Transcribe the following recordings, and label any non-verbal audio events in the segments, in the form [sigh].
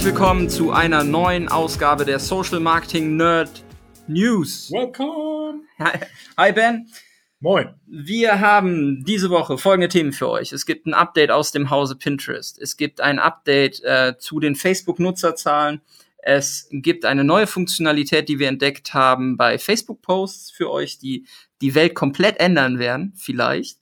Herzlich willkommen zu einer neuen Ausgabe der Social Marketing Nerd News. Welcome. Hi Ben. Moin. Wir haben diese Woche folgende Themen für euch. Es gibt ein Update aus dem Hause Pinterest. Es gibt ein Update äh, zu den Facebook-Nutzerzahlen. Es gibt eine neue Funktionalität, die wir entdeckt haben bei Facebook-Posts für euch, die die Welt komplett ändern werden, vielleicht.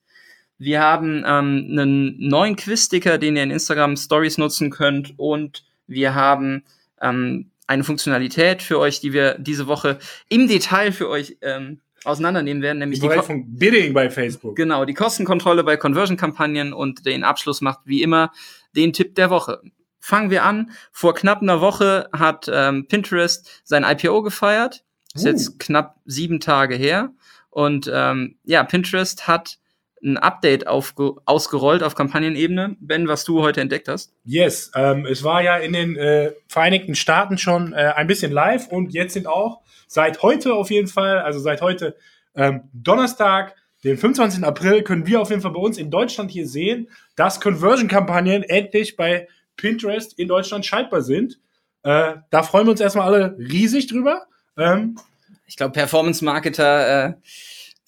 Wir haben ähm, einen neuen Quiz-Sticker, den ihr in Instagram Stories nutzen könnt und wir haben ähm, eine Funktionalität für euch, die wir diese Woche im Detail für euch ähm, auseinandernehmen werden, nämlich die, die von Bidding bei Facebook. Genau, die Kostenkontrolle bei Conversion-Kampagnen und den Abschluss macht wie immer den Tipp der Woche. Fangen wir an. Vor knapp einer Woche hat ähm, Pinterest sein IPO gefeiert. Ist uh. jetzt knapp sieben Tage her. Und ähm, ja, Pinterest hat ein Update ausgerollt auf Kampagnenebene. Ben, was du heute entdeckt hast? Yes, ähm, es war ja in den äh, Vereinigten Staaten schon äh, ein bisschen live und jetzt sind auch seit heute auf jeden Fall, also seit heute ähm, Donnerstag, den 25. April, können wir auf jeden Fall bei uns in Deutschland hier sehen, dass Conversion-Kampagnen endlich bei Pinterest in Deutschland schaltbar sind. Äh, da freuen wir uns erstmal alle riesig drüber. Ähm, ich glaube, Performance-Marketer äh,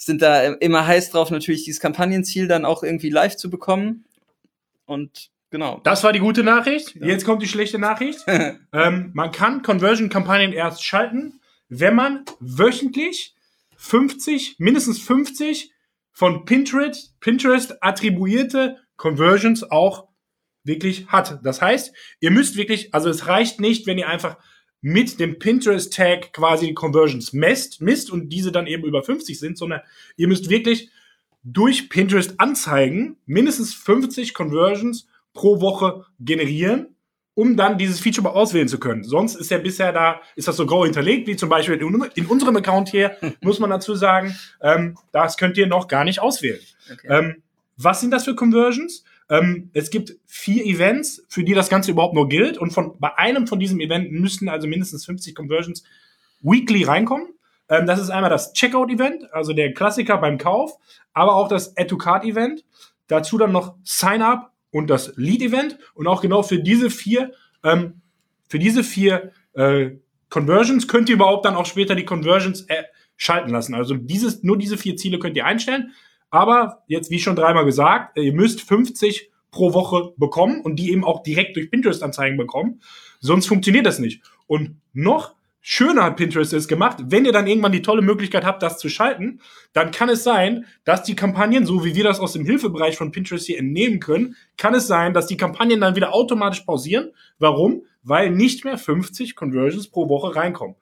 sind da immer heiß drauf, natürlich dieses Kampagnenziel dann auch irgendwie live zu bekommen. Und genau. Das war die gute Nachricht. Ja. Jetzt kommt die schlechte Nachricht. [laughs] ähm, man kann Conversion-Kampagnen erst schalten, wenn man wöchentlich 50, mindestens 50 von Pinterest, Pinterest attribuierte Conversions auch wirklich hat. Das heißt, ihr müsst wirklich, also es reicht nicht, wenn ihr einfach mit dem Pinterest-Tag quasi die Conversions messt, misst und diese dann eben über 50 sind, sondern ihr müsst wirklich durch Pinterest Anzeigen mindestens 50 Conversions pro Woche generieren, um dann dieses Feature mal auswählen zu können. Sonst ist ja bisher da, ist das so grau hinterlegt, wie zum Beispiel in, in unserem Account hier, [laughs] muss man dazu sagen, ähm, das könnt ihr noch gar nicht auswählen. Okay. Ähm, was sind das für Conversions? Ähm, es gibt vier Events, für die das Ganze überhaupt nur gilt. Und von, bei einem von diesen Events müssten also mindestens 50 Conversions weekly reinkommen. Ähm, das ist einmal das Checkout-Event, also der Klassiker beim Kauf, aber auch das Add-to-Card-Event. Dazu dann noch Sign-up und das Lead-Event. Und auch genau für diese vier, ähm, für diese vier äh, Conversions könnt ihr überhaupt dann auch später die Conversions äh, schalten lassen. Also dieses, nur diese vier Ziele könnt ihr einstellen. Aber jetzt, wie schon dreimal gesagt, ihr müsst 50 pro Woche bekommen und die eben auch direkt durch Pinterest-Anzeigen bekommen. Sonst funktioniert das nicht. Und noch schöner hat Pinterest es gemacht, wenn ihr dann irgendwann die tolle Möglichkeit habt, das zu schalten, dann kann es sein, dass die Kampagnen, so wie wir das aus dem Hilfebereich von Pinterest hier entnehmen können, kann es sein, dass die Kampagnen dann wieder automatisch pausieren. Warum? Weil nicht mehr 50 Conversions pro Woche reinkommen.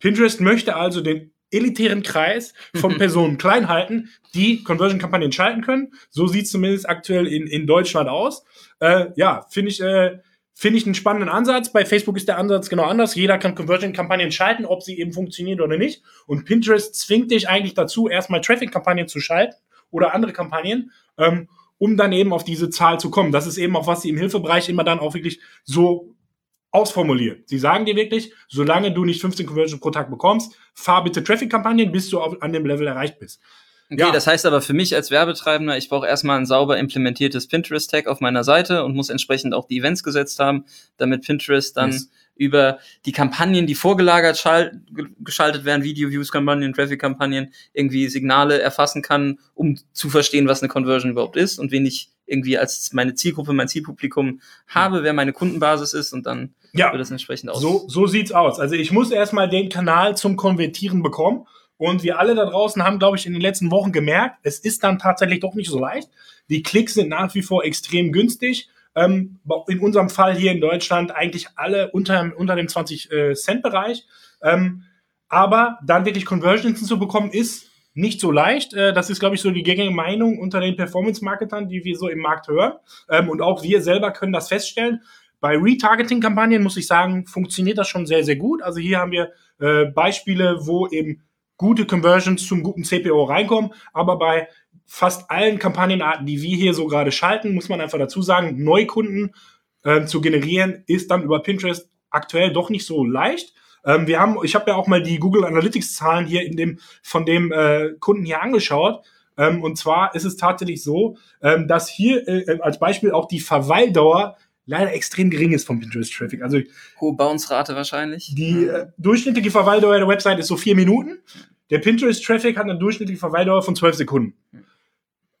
Pinterest möchte also den elitären Kreis von [laughs] Personen klein halten, die Conversion-Kampagnen schalten können. So sieht es zumindest aktuell in, in Deutschland aus. Äh, ja, finde ich, äh, finde ich einen spannenden Ansatz. Bei Facebook ist der Ansatz genau anders. Jeder kann Conversion-Kampagnen schalten, ob sie eben funktionieren oder nicht. Und Pinterest zwingt dich eigentlich dazu, erstmal Traffic-Kampagnen zu schalten oder andere Kampagnen, ähm, um dann eben auf diese Zahl zu kommen. Das ist eben auch, was sie im Hilfebereich immer dann auch wirklich so ausformuliert. Sie sagen dir wirklich, solange du nicht 15 Conversions pro Tag bekommst, fahr bitte Traffic-Kampagnen, bis du auf, an dem Level erreicht bist. Okay, ja. das heißt aber für mich als Werbetreibender, ich brauche erstmal ein sauber implementiertes Pinterest-Tag auf meiner Seite und muss entsprechend auch die Events gesetzt haben, damit Pinterest dann yes. über die Kampagnen, die vorgelagert geschaltet werden, Video-Views-Kampagnen, Traffic-Kampagnen, irgendwie Signale erfassen kann, um zu verstehen, was eine Conversion überhaupt ist und wen ich irgendwie als meine Zielgruppe, mein Zielpublikum habe, wer meine Kundenbasis ist und dann ja, wird das entsprechend aus. So, so sieht's aus. Also ich muss erstmal den Kanal zum Konvertieren bekommen. Und wir alle da draußen haben, glaube ich, in den letzten Wochen gemerkt, es ist dann tatsächlich doch nicht so leicht. Die Klicks sind nach wie vor extrem günstig. Ähm, in unserem Fall hier in Deutschland eigentlich alle unter, unter dem 20-Cent-Bereich. Äh, ähm, aber dann wirklich Conversions zu bekommen, ist nicht so leicht. Äh, das ist, glaube ich, so die gängige Meinung unter den Performance-Marketern, die wir so im Markt hören. Ähm, und auch wir selber können das feststellen. Bei Retargeting-Kampagnen muss ich sagen, funktioniert das schon sehr, sehr gut. Also hier haben wir äh, Beispiele, wo eben gute Conversions zum guten CPO reinkommen, aber bei fast allen Kampagnenarten, die wir hier so gerade schalten, muss man einfach dazu sagen, Neukunden äh, zu generieren, ist dann über Pinterest aktuell doch nicht so leicht. Ähm, wir haben, ich habe ja auch mal die Google Analytics Zahlen hier in dem von dem äh, Kunden hier angeschaut. Ähm, und zwar ist es tatsächlich so, ähm, dass hier äh, als Beispiel auch die Verweildauer leider extrem gering ist vom Pinterest-Traffic. Also hohe Bounce-Rate wahrscheinlich. Die äh, durchschnittliche Verweildauer der Website ist so vier Minuten. Der Pinterest-Traffic hat eine durchschnittliche Verweildauer von zwölf Sekunden.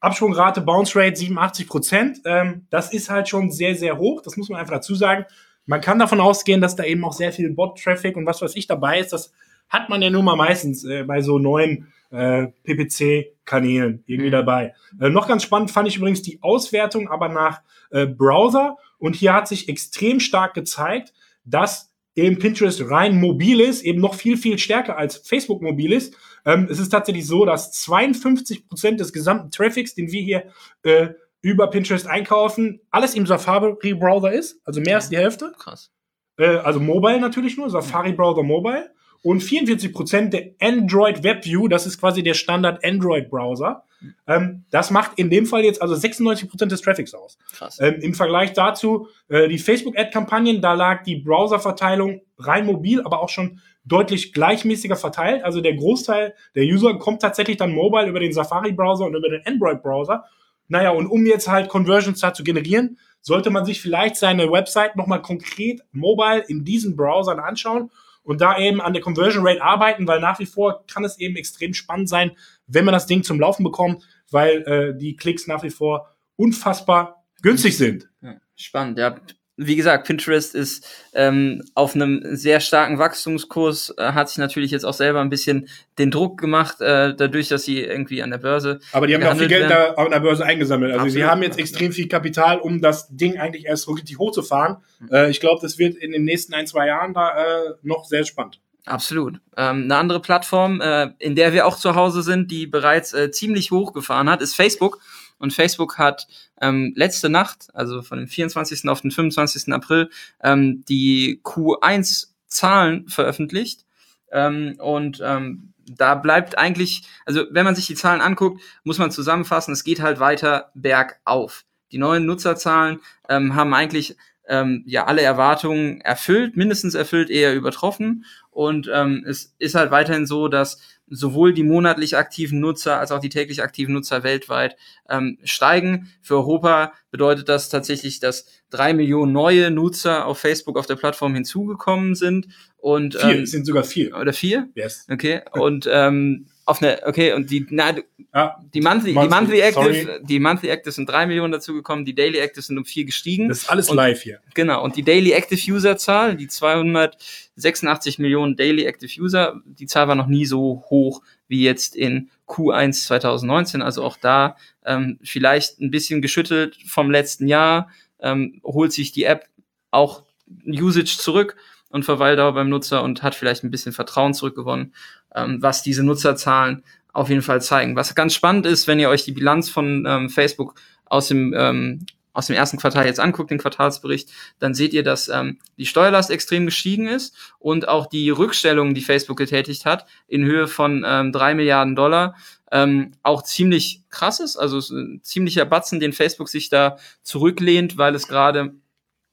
Absprungrate, Bounce Rate 87 Prozent. Ähm, das ist halt schon sehr, sehr hoch. Das muss man einfach dazu sagen. Man kann davon ausgehen, dass da eben auch sehr viel Bot-Traffic und was weiß ich dabei ist. Das hat man ja nun mal meistens äh, bei so neuen äh, PPC-Kanälen irgendwie mhm. dabei. Äh, noch ganz spannend fand ich übrigens die Auswertung, aber nach äh, Browser. Und hier hat sich extrem stark gezeigt, dass eben Pinterest rein mobil ist, eben noch viel, viel stärker als Facebook mobil ist. Ähm, es ist tatsächlich so, dass 52 Prozent des gesamten Traffics, den wir hier äh, über Pinterest einkaufen, alles im Safari-Browser ist, also mehr als die Hälfte. Krass. Äh, also Mobile natürlich nur, Safari-Browser Mobile. Und 44 Prozent der Android WebView, das ist quasi der Standard Android-Browser. Ähm, das macht in dem Fall jetzt also 96 Prozent des Traffics aus. Krass. Ähm, Im Vergleich dazu äh, die Facebook-Ad-Kampagnen, da lag die Browser-Verteilung rein mobil, aber auch schon deutlich gleichmäßiger verteilt. Also der Großteil der User kommt tatsächlich dann mobile über den Safari-Browser und über den Android-Browser. Naja, und um jetzt halt Conversions da zu generieren, sollte man sich vielleicht seine Website nochmal konkret mobile in diesen Browsern anschauen und da eben an der Conversion Rate arbeiten, weil nach wie vor kann es eben extrem spannend sein, wenn man das Ding zum Laufen bekommt, weil äh, die Klicks nach wie vor unfassbar günstig sind. Spannend, ja wie gesagt, Pinterest ist ähm, auf einem sehr starken Wachstumskurs, äh, hat sich natürlich jetzt auch selber ein bisschen den Druck gemacht, äh, dadurch, dass sie irgendwie an der Börse. Aber die haben ja auch viel Geld da an der Börse eingesammelt. Also Absolut. sie haben jetzt extrem viel Kapital, um das Ding eigentlich erst richtig hochzufahren. Mhm. Äh, ich glaube, das wird in den nächsten ein, zwei Jahren da äh, noch sehr spannend. Absolut. Ähm, eine andere Plattform, äh, in der wir auch zu Hause sind, die bereits äh, ziemlich hochgefahren hat, ist Facebook. Und Facebook hat ähm, letzte Nacht, also von dem 24. auf den 25. April, ähm, die Q1-Zahlen veröffentlicht. Ähm, und ähm, da bleibt eigentlich, also wenn man sich die Zahlen anguckt, muss man zusammenfassen, es geht halt weiter bergauf. Die neuen Nutzerzahlen ähm, haben eigentlich ähm, ja alle Erwartungen erfüllt, mindestens erfüllt, eher übertroffen. Und ähm, es ist halt weiterhin so, dass sowohl die monatlich aktiven Nutzer als auch die täglich aktiven Nutzer weltweit ähm, steigen. Für Europa bedeutet das tatsächlich, dass drei Millionen neue Nutzer auf Facebook auf der Plattform hinzugekommen sind. Und, vier, ähm, es sind sogar vier. Oder vier? Yes. Okay. Und ähm, auf eine, okay, und die, na, ja, die monthly, monthly, die monthly Active, sorry. die monthly Active sind drei Millionen dazugekommen, die Daily Active sind um vier gestiegen. Das ist alles und, live hier. Genau. Und die Daily Active User Zahl, die 286 Millionen Daily Active User, die Zahl war noch nie so hoch wie jetzt in Q1 2019. Also auch da ähm, vielleicht ein bisschen geschüttelt vom letzten Jahr, ähm, holt sich die App auch Usage zurück und Verweildauer beim Nutzer und hat vielleicht ein bisschen Vertrauen zurückgewonnen ähm, was diese Nutzerzahlen auf jeden Fall zeigen. Was ganz spannend ist, wenn ihr euch die Bilanz von ähm, Facebook aus dem ähm, aus dem ersten Quartal jetzt anguckt, den Quartalsbericht, dann seht ihr, dass ähm, die Steuerlast extrem gestiegen ist und auch die Rückstellung, die Facebook getätigt hat, in Höhe von ähm, 3 Milliarden Dollar, ähm, auch ziemlich krass ist. Also ein ziemlicher Batzen, den Facebook sich da zurücklehnt, weil es gerade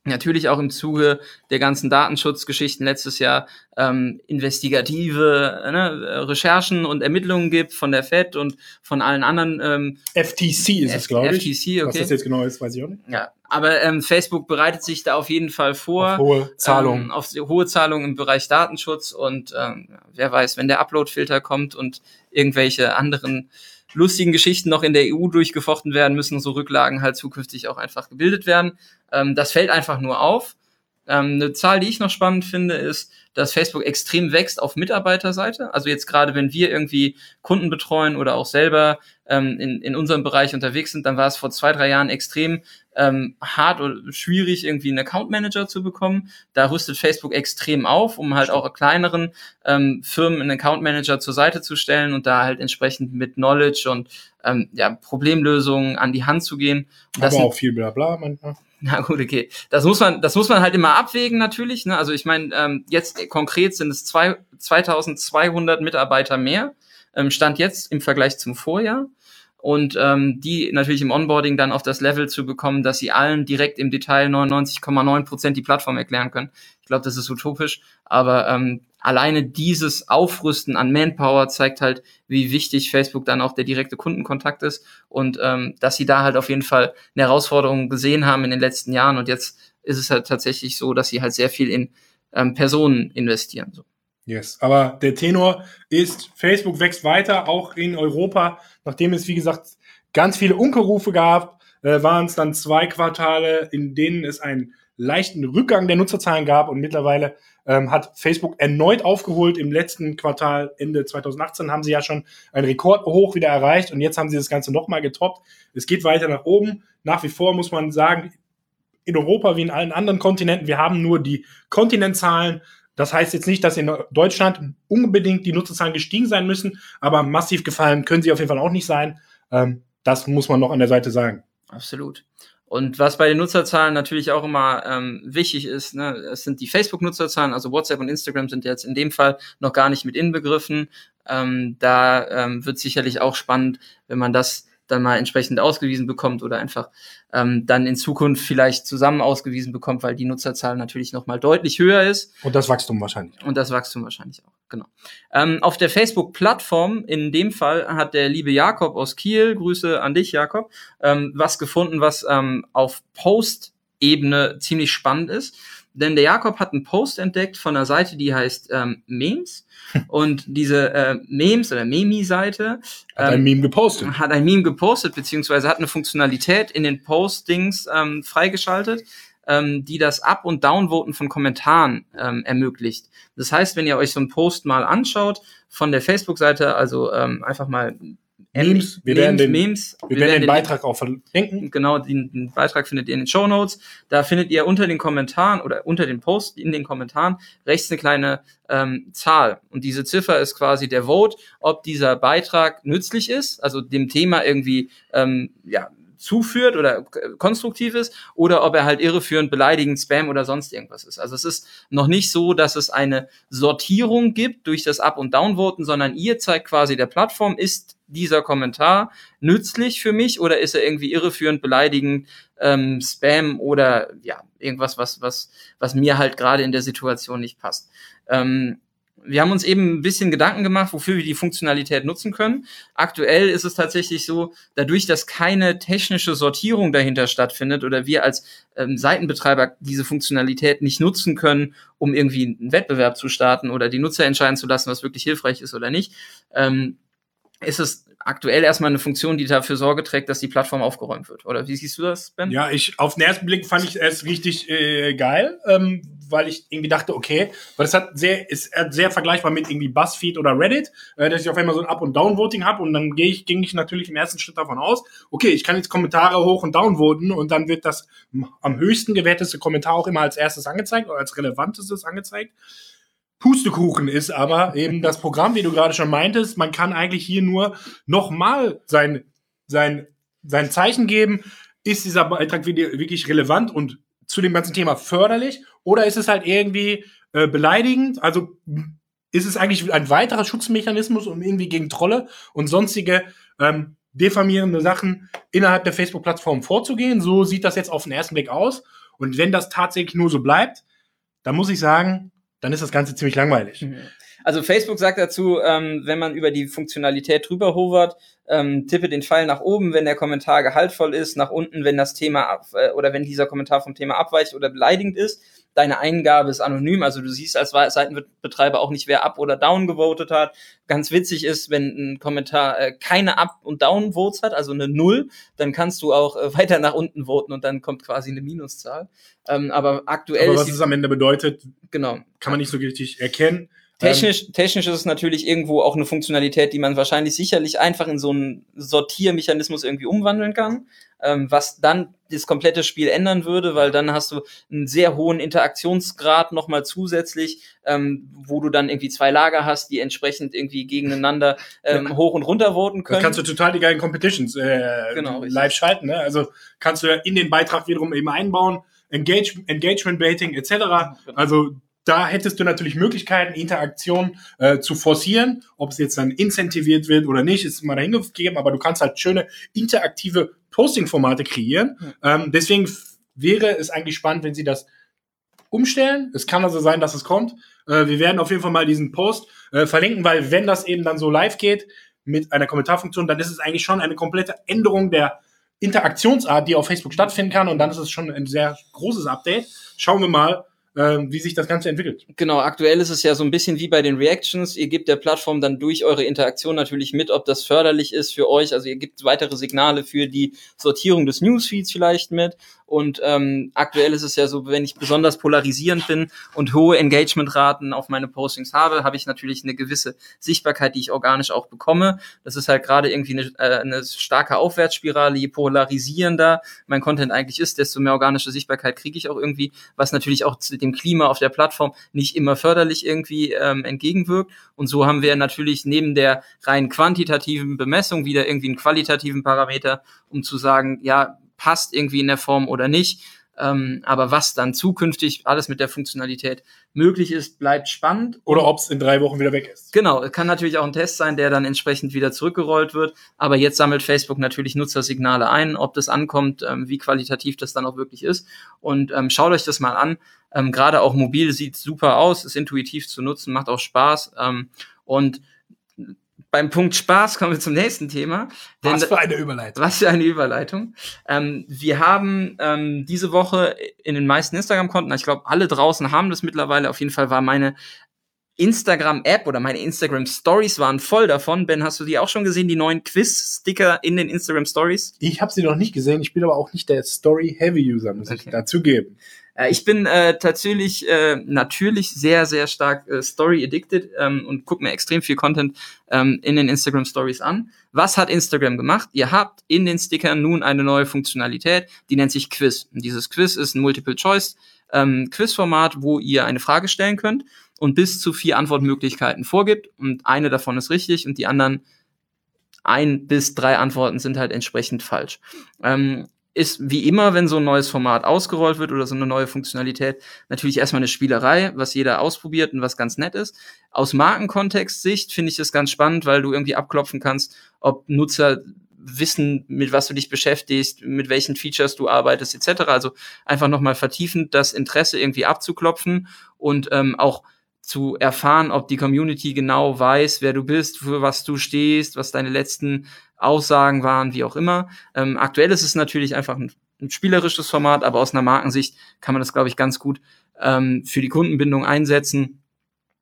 natürlich auch im Zuge der ganzen Datenschutzgeschichten letztes Jahr ähm, investigative ne, Recherchen und Ermittlungen gibt von der Fed und von allen anderen. Ähm, FTC ist F es, glaube ich. FTC, okay. Was das jetzt genau ist, weiß ich auch nicht. Ja, aber ähm, Facebook bereitet sich da auf jeden Fall vor. Auf hohe Zahlungen. Ähm, auf hohe Zahlungen im Bereich Datenschutz und ähm, wer weiß, wenn der Upload-Filter kommt und irgendwelche anderen lustigen Geschichten noch in der EU durchgefochten werden, müssen so Rücklagen halt zukünftig auch einfach gebildet werden. Ähm, das fällt einfach nur auf. Ähm, eine Zahl, die ich noch spannend finde, ist, dass Facebook extrem wächst auf Mitarbeiterseite. Also jetzt gerade, wenn wir irgendwie Kunden betreuen oder auch selber ähm, in, in unserem Bereich unterwegs sind, dann war es vor zwei, drei Jahren extrem ähm, hart oder schwierig, irgendwie einen Account Manager zu bekommen. Da rüstet Facebook extrem auf, um halt auch kleineren ähm, Firmen einen Account Manager zur Seite zu stellen und da halt entsprechend mit Knowledge und ähm, ja, Problemlösungen an die Hand zu gehen. Und Aber auch viel Blabla manchmal. [laughs] Na gut, okay. Das muss man, das muss man halt immer abwägen natürlich. Ne? Also ich meine, ähm, jetzt konkret sind es zwei, 2200 Mitarbeiter mehr. Ähm, Stand jetzt im Vergleich zum Vorjahr und ähm, die natürlich im Onboarding dann auf das Level zu bekommen, dass sie allen direkt im Detail 99,9 Prozent die Plattform erklären können. Ich glaube, das ist utopisch, aber ähm, alleine dieses Aufrüsten an Manpower zeigt halt, wie wichtig Facebook dann auch der direkte Kundenkontakt ist und ähm, dass sie da halt auf jeden Fall eine Herausforderung gesehen haben in den letzten Jahren und jetzt ist es halt tatsächlich so, dass sie halt sehr viel in ähm, Personen investieren. So. Yes, aber der Tenor ist, Facebook wächst weiter, auch in Europa, nachdem es, wie gesagt, ganz viele Unkerufe gab, äh, waren es dann zwei Quartale, in denen es einen leichten Rückgang der Nutzerzahlen gab und mittlerweile ähm, hat Facebook erneut aufgeholt. Im letzten Quartal, Ende 2018, haben sie ja schon einen Rekord hoch wieder erreicht und jetzt haben sie das Ganze nochmal getoppt. Es geht weiter nach oben. Nach wie vor muss man sagen, in Europa wie in allen anderen Kontinenten, wir haben nur die Kontinentzahlen. Das heißt jetzt nicht, dass in Deutschland unbedingt die Nutzerzahlen gestiegen sein müssen, aber massiv gefallen können sie auf jeden Fall auch nicht sein. Ähm, das muss man noch an der Seite sagen. Absolut. Und was bei den Nutzerzahlen natürlich auch immer ähm, wichtig ist, ne, es sind die Facebook-Nutzerzahlen, also WhatsApp und Instagram sind jetzt in dem Fall noch gar nicht mit inbegriffen. Ähm, da ähm, wird sicherlich auch spannend, wenn man das dann mal entsprechend ausgewiesen bekommt oder einfach ähm, dann in Zukunft vielleicht zusammen ausgewiesen bekommt, weil die Nutzerzahl natürlich noch mal deutlich höher ist. Und das Wachstum wahrscheinlich. Und das Wachstum wahrscheinlich auch, genau. Ähm, auf der Facebook-Plattform, in dem Fall, hat der liebe Jakob aus Kiel, Grüße an dich, Jakob, ähm, was gefunden, was ähm, auf Post-Ebene ziemlich spannend ist. Denn der Jakob hat einen Post entdeckt von einer Seite, die heißt ähm, Memes. [laughs] Und diese äh, Memes oder Memi-Seite hat ähm, ein Meme gepostet. Hat ein Meme gepostet, beziehungsweise hat eine Funktionalität in den Postings ähm, freigeschaltet, ähm, die das Up- und Downvoten von Kommentaren ähm, ermöglicht. Das heißt, wenn ihr euch so einen Post mal anschaut von der Facebook-Seite, also ähm, einfach mal Memes. Wir werden den, Memes. Wir, wir werden den, den Beitrag auch verlinken. Genau, den, den, Beitrag findet ihr in den Show Notes. Da findet ihr unter den Kommentaren oder unter den Post in den Kommentaren rechts eine kleine ähm, Zahl. Und diese Ziffer ist quasi der Vote, ob dieser Beitrag nützlich ist, also dem Thema irgendwie ähm, ja, zuführt oder konstruktiv ist oder ob er halt irreführend, beleidigend, Spam oder sonst irgendwas ist. Also es ist noch nicht so, dass es eine Sortierung gibt durch das Up- und Downvoten, sondern ihr zeigt quasi der Plattform, ist dieser Kommentar nützlich für mich oder ist er irgendwie irreführend, beleidigend, ähm, Spam oder ja, irgendwas, was, was, was mir halt gerade in der Situation nicht passt. Ähm, wir haben uns eben ein bisschen Gedanken gemacht, wofür wir die Funktionalität nutzen können. Aktuell ist es tatsächlich so, dadurch, dass keine technische Sortierung dahinter stattfindet oder wir als ähm, Seitenbetreiber diese Funktionalität nicht nutzen können, um irgendwie einen Wettbewerb zu starten oder die Nutzer entscheiden zu lassen, was wirklich hilfreich ist oder nicht, ähm, ist es aktuell erstmal eine Funktion, die dafür Sorge trägt, dass die Plattform aufgeräumt wird. Oder wie siehst du das, Ben? Ja, ich auf den ersten Blick fand ich es richtig äh, geil, ähm, weil ich irgendwie dachte, okay, weil es hat sehr, ist sehr vergleichbar mit irgendwie BuzzFeed oder Reddit, äh, dass ich auf einmal so ein Up- und Downvoting habe und dann gehe ich, ging ich natürlich im ersten Schritt davon aus, okay, ich kann jetzt Kommentare hoch und downvoten und dann wird das am höchsten gewerteste Kommentar auch immer als erstes angezeigt oder als relevantestes angezeigt. Pustekuchen ist aber eben das Programm, wie du gerade schon meintest. Man kann eigentlich hier nur nochmal sein, sein, sein Zeichen geben. Ist dieser Beitrag wirklich relevant und zu dem ganzen Thema förderlich? Oder ist es halt irgendwie äh, beleidigend? Also ist es eigentlich ein weiterer Schutzmechanismus, um irgendwie gegen Trolle und sonstige ähm, diffamierende Sachen innerhalb der Facebook-Plattform vorzugehen? So sieht das jetzt auf den ersten Blick aus. Und wenn das tatsächlich nur so bleibt, dann muss ich sagen, dann ist das Ganze ziemlich langweilig. Mhm. Also Facebook sagt dazu, ähm, wenn man über die Funktionalität drüber hovert, ähm, tippe den Pfeil nach oben, wenn der Kommentar gehaltvoll ist, nach unten, wenn das Thema äh, oder wenn dieser Kommentar vom Thema abweicht oder beleidigend ist. Deine Eingabe ist anonym, also du siehst als Seitenbetreiber auch nicht, wer up oder down gewotet hat. Ganz witzig ist, wenn ein Kommentar äh, keine Up- und Down-Votes hat, also eine Null, dann kannst du auch äh, weiter nach unten voten und dann kommt quasi eine Minuszahl. Ähm, aber aktuell. Aber was es am Ende bedeutet, genau. kann man nicht so richtig erkennen. Technisch, ähm, technisch ist es natürlich irgendwo auch eine Funktionalität, die man wahrscheinlich sicherlich einfach in so einen Sortiermechanismus irgendwie umwandeln kann, ähm, was dann das komplette Spiel ändern würde, weil dann hast du einen sehr hohen Interaktionsgrad nochmal zusätzlich, ähm, wo du dann irgendwie zwei Lager hast, die entsprechend irgendwie gegeneinander ähm, ja. hoch und runter voten können. Das kannst du total die geilen Competitions äh, genau, live schalten. Ne? Also kannst du ja in den Beitrag wiederum eben einbauen, Engage, Engagement Baiting etc. Genau. Also da hättest du natürlich Möglichkeiten, Interaktion äh, zu forcieren. Ob es jetzt dann incentiviert wird oder nicht, ist mal dahingegeben, aber du kannst halt schöne interaktive Posting-Formate kreieren. Mhm. Ähm, deswegen wäre es eigentlich spannend, wenn sie das umstellen. Es kann also sein, dass es kommt. Äh, wir werden auf jeden Fall mal diesen Post äh, verlinken, weil wenn das eben dann so live geht mit einer Kommentarfunktion, dann ist es eigentlich schon eine komplette Änderung der Interaktionsart, die auf Facebook stattfinden kann. Und dann ist es schon ein sehr großes Update. Schauen wir mal, äh, wie sich das Ganze entwickelt. Genau, aktuell ist es ja so ein bisschen wie bei den Reactions. Ihr gebt der Plattform dann durch eure Interaktion natürlich mit, ob das förderlich ist für euch. Also ihr gebt weitere Signale für die Sortierung des Newsfeeds vielleicht mit. Und ähm, aktuell ist es ja so, wenn ich besonders polarisierend bin und hohe Engagementraten auf meine Postings habe, habe ich natürlich eine gewisse Sichtbarkeit, die ich organisch auch bekomme. Das ist halt gerade irgendwie eine, äh, eine starke Aufwärtsspirale. Je polarisierender mein Content eigentlich ist, desto mehr organische Sichtbarkeit kriege ich auch irgendwie, was natürlich auch zu dem Klima auf der Plattform nicht immer förderlich irgendwie ähm, entgegenwirkt. Und so haben wir natürlich neben der rein quantitativen Bemessung wieder irgendwie einen qualitativen Parameter, um zu sagen, ja, passt irgendwie in der Form oder nicht. Ähm, aber was dann zukünftig alles mit der Funktionalität möglich ist, bleibt spannend. Oder ob es in drei Wochen wieder weg ist. Genau, kann natürlich auch ein Test sein, der dann entsprechend wieder zurückgerollt wird. Aber jetzt sammelt Facebook natürlich Nutzersignale ein, ob das ankommt, ähm, wie qualitativ das dann auch wirklich ist. Und ähm, schaut euch das mal an. Ähm, Gerade auch mobil sieht super aus, ist intuitiv zu nutzen, macht auch Spaß. Ähm, und beim Punkt Spaß kommen wir zum nächsten Thema. Denn, was für eine Überleitung. Was für eine Überleitung. Ähm, wir haben ähm, diese Woche in den meisten Instagram-Konten, ich glaube, alle draußen haben das mittlerweile. Auf jeden Fall war meine Instagram-App oder meine Instagram-Stories waren voll davon. Ben, hast du die auch schon gesehen, die neuen Quiz-Sticker in den Instagram-Stories? Ich habe sie noch nicht gesehen. Ich bin aber auch nicht der Story-Heavy-User, muss okay. ich dazugeben. Äh, ich bin äh, tatsächlich äh, natürlich sehr, sehr stark äh, Story-addicted ähm, und gucke mir extrem viel Content ähm, in den Instagram-Stories an. Was hat Instagram gemacht? Ihr habt in den Stickern nun eine neue Funktionalität, die nennt sich Quiz. Und dieses Quiz ist ein Multiple-Choice. Ähm, Quizformat, wo ihr eine Frage stellen könnt und bis zu vier Antwortmöglichkeiten vorgibt und eine davon ist richtig und die anderen ein bis drei Antworten sind halt entsprechend falsch. Ähm, ist wie immer, wenn so ein neues Format ausgerollt wird oder so eine neue Funktionalität, natürlich erstmal eine Spielerei, was jeder ausprobiert und was ganz nett ist. Aus Markenkontext-Sicht finde ich das ganz spannend, weil du irgendwie abklopfen kannst, ob Nutzer wissen, mit was du dich beschäftigst, mit welchen Features du arbeitest, etc. Also einfach nochmal vertiefend das Interesse irgendwie abzuklopfen und ähm, auch zu erfahren, ob die Community genau weiß, wer du bist, für was du stehst, was deine letzten Aussagen waren, wie auch immer. Ähm, aktuell ist es natürlich einfach ein, ein, spielerisches Format, aber aus einer Markensicht kann man das, glaube ich, ganz gut ähm, für die Kundenbindung einsetzen,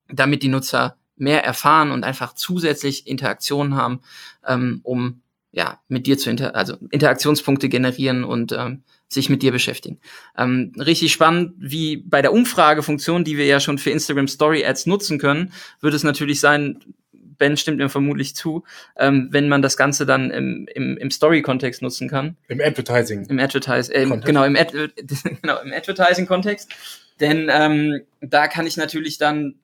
damit die Nutzer mehr erfahren und einfach zusätzlich Interaktionen haben, ähm, um ja mit dir zu inter also Interaktionspunkte generieren und ähm, sich mit dir beschäftigen. Ähm, richtig spannend, wie bei der Umfragefunktion, die wir ja schon für Instagram Story Ads nutzen können, wird es natürlich sein, Ben stimmt mir vermutlich zu, ähm, wenn man das Ganze dann im, im, im Story-Kontext nutzen kann. Im Advertising. Im Advertising, äh, genau, im, Ad [laughs] genau, im Advertising-Kontext. Denn ähm, da kann ich natürlich dann